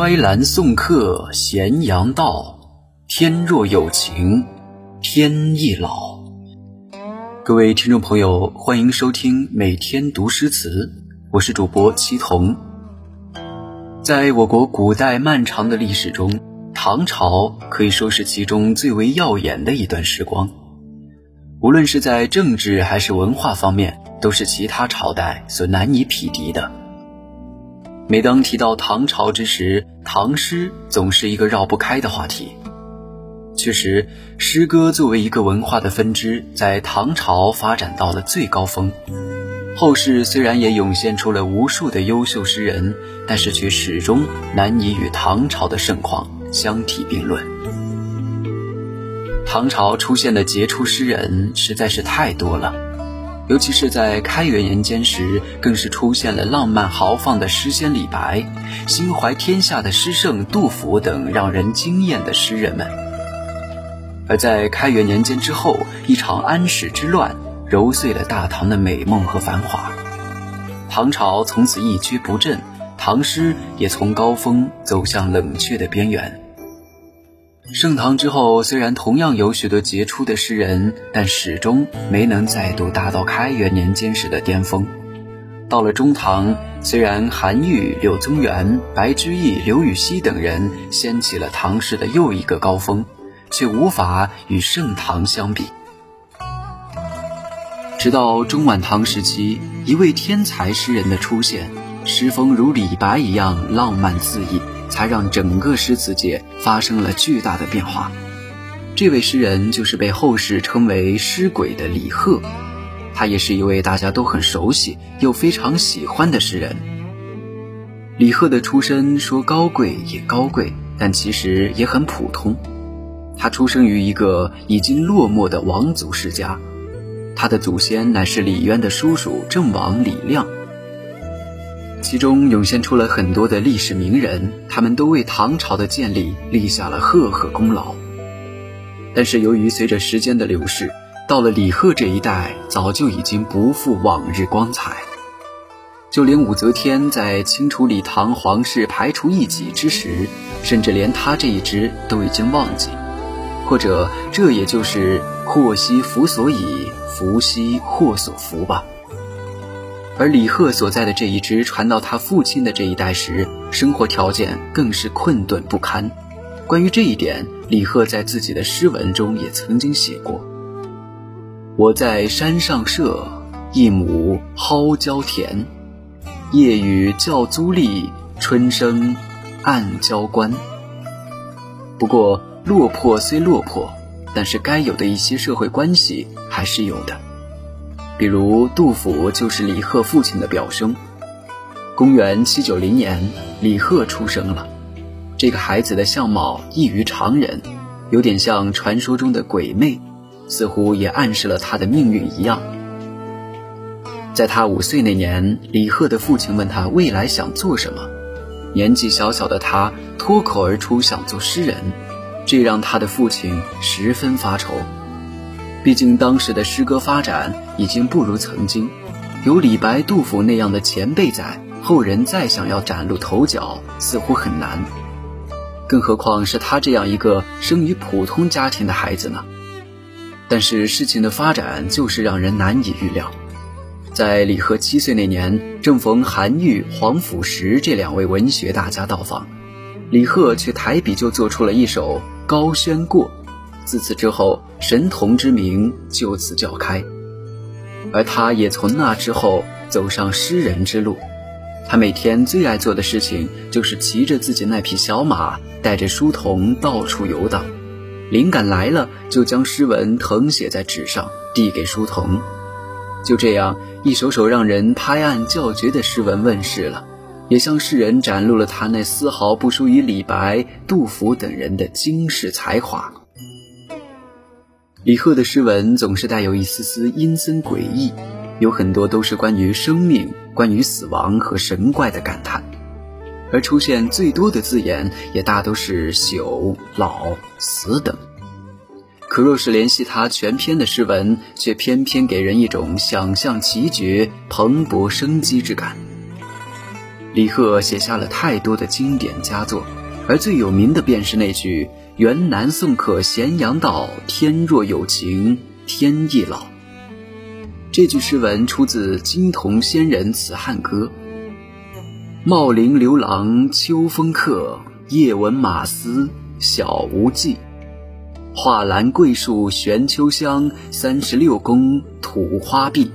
衰兰送客咸阳道，天若有情天亦老。各位听众朋友，欢迎收听每天读诗词，我是主播齐彤。在我国古代漫长的历史中，唐朝可以说是其中最为耀眼的一段时光。无论是在政治还是文化方面，都是其他朝代所难以匹敌的。每当提到唐朝之时，唐诗总是一个绕不开的话题。确实，诗歌作为一个文化的分支，在唐朝发展到了最高峰。后世虽然也涌现出了无数的优秀诗人，但是却始终难以与唐朝的盛况相提并论。唐朝出现的杰出诗人实在是太多了。尤其是在开元年间时，更是出现了浪漫豪放的诗仙李白，心怀天下的诗圣杜甫等让人惊艳的诗人们。而在开元年间之后，一场安史之乱揉碎了大唐的美梦和繁华，唐朝从此一蹶不振，唐诗也从高峰走向冷却的边缘。盛唐之后，虽然同样有许多杰出的诗人，但始终没能再度达到开元年间时的巅峰。到了中唐，虽然韩愈、柳宗元、白居易、刘禹锡等人掀起了唐诗的又一个高峰，却无法与盛唐相比。直到中晚唐时期，一位天才诗人的出现，诗风如李白一样浪漫恣意。才让整个诗词界发生了巨大的变化。这位诗人就是被后世称为“诗鬼”的李贺，他也是一位大家都很熟悉又非常喜欢的诗人。李贺的出身说高贵也高贵，但其实也很普通。他出生于一个已经落寞的王族世家，他的祖先乃是李渊的叔叔郑王李亮。其中涌现出了很多的历史名人，他们都为唐朝的建立立下了赫赫功劳。但是由于随着时间的流逝，到了李贺这一代，早就已经不复往日光彩。就连武则天在清除李唐皇室排除异己之时，甚至连他这一支都已经忘记，或者这也就是祸兮福所倚，福兮祸所伏吧。而李贺所在的这一支传到他父亲的这一代时，生活条件更是困顿不堪。关于这一点，李贺在自己的诗文中也曾经写过：“我在山上设，一亩蒿郊田。夜雨教租吏，春生暗交关。”不过，落魄虽落魄，但是该有的一些社会关系还是有的。比如杜甫就是李贺父亲的表兄。公元七九零年，李贺出生了。这个孩子的相貌异于常人，有点像传说中的鬼魅，似乎也暗示了他的命运一样。在他五岁那年，李贺的父亲问他未来想做什么，年纪小小的他脱口而出想做诗人，这让他的父亲十分发愁。毕竟当时的诗歌发展已经不如曾经，有李白、杜甫那样的前辈在，后人再想要崭露头角似乎很难。更何况是他这样一个生于普通家庭的孩子呢？但是事情的发展就是让人难以预料。在李贺七岁那年，正逢韩愈、黄甫石这两位文学大家到访，李贺却抬笔就做出了一首《高轩过》。自此之后，神童之名就此叫开，而他也从那之后走上诗人之路。他每天最爱做的事情就是骑着自己那匹小马，带着书童到处游荡。灵感来了，就将诗文誊写在纸上，递给书童。就这样，一首首让人拍案叫绝的诗文问世了，也向世人展露了他那丝毫不输于李白、杜甫等人的惊世才华。李贺的诗文总是带有一丝丝阴森诡异，有很多都是关于生命、关于死亡和神怪的感叹，而出现最多的字眼也大都是朽、老、死等。可若是联系他全篇的诗文，却偏偏给人一种想象奇绝、蓬勃生机之感。李贺写下了太多的经典佳作，而最有名的便是那句“原南送客咸阳道，天若有情天亦老”。这句诗文出自《金童仙人辞汉歌》：“茂陵刘郎秋风客，夜闻马嘶晓无迹。画栏桂树悬秋香，三十六宫吐花碧。”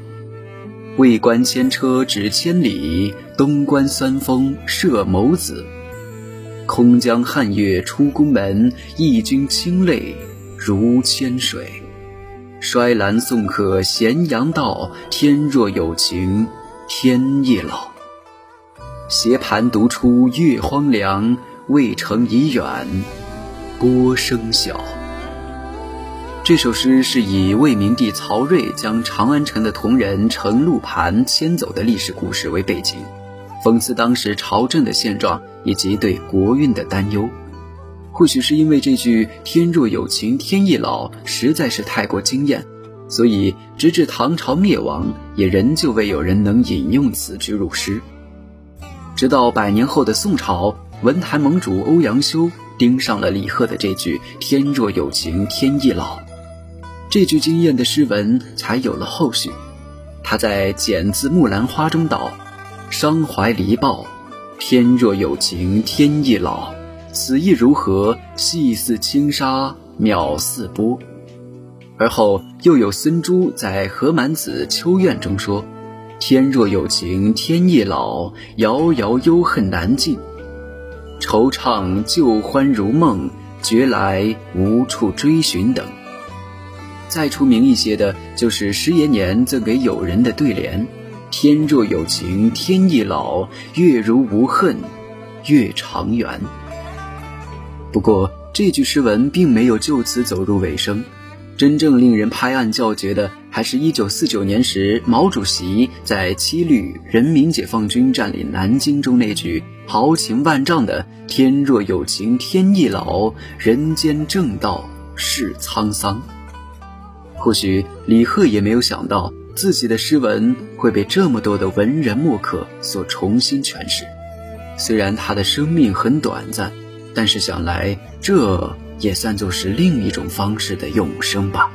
渭关千车指千里，东关三峰射眸子。空江汉月出宫门，义军清泪如千水。衰兰送客咸阳道，天若有情天亦老。斜盘独出月荒凉，渭城已远波声小。这首诗是以魏明帝曹睿将长安城的铜人程禄盘迁走的历史故事为背景，讽刺当时朝政的现状以及对国运的担忧。或许是因为这句“天若有情天亦老”实在是太过惊艳，所以直至唐朝灭亡，也仍旧未有人能引用此句入诗。直到百年后的宋朝，文坛盟主欧阳修盯上了李贺的这句“天若有情天亦老”。这句惊艳的诗文才有了后续。他在《剪字木兰花》中道：“伤怀离抱，天若有情天亦老。此意如何？细似轻纱，渺似波。”而后又有孙朱在《何满子秋怨》中说：“天若有情天亦老，遥遥忧恨难尽。惆怅旧欢如梦，觉来无处追寻。”等。再出名一些的，就是十爷年赠给友人的对联：“天若有情天亦老，月如无恨月长圆。”不过，这句诗文并没有就此走入尾声。真正令人拍案叫绝的，还是一九四九年时毛主席在七律人民解放军占领南京中那句豪情万丈的“天若有情天亦老，人间正道是沧桑”。或许李贺也没有想到，自己的诗文会被这么多的文人墨客所重新诠释。虽然他的生命很短暂，但是想来，这也算作是另一种方式的永生吧。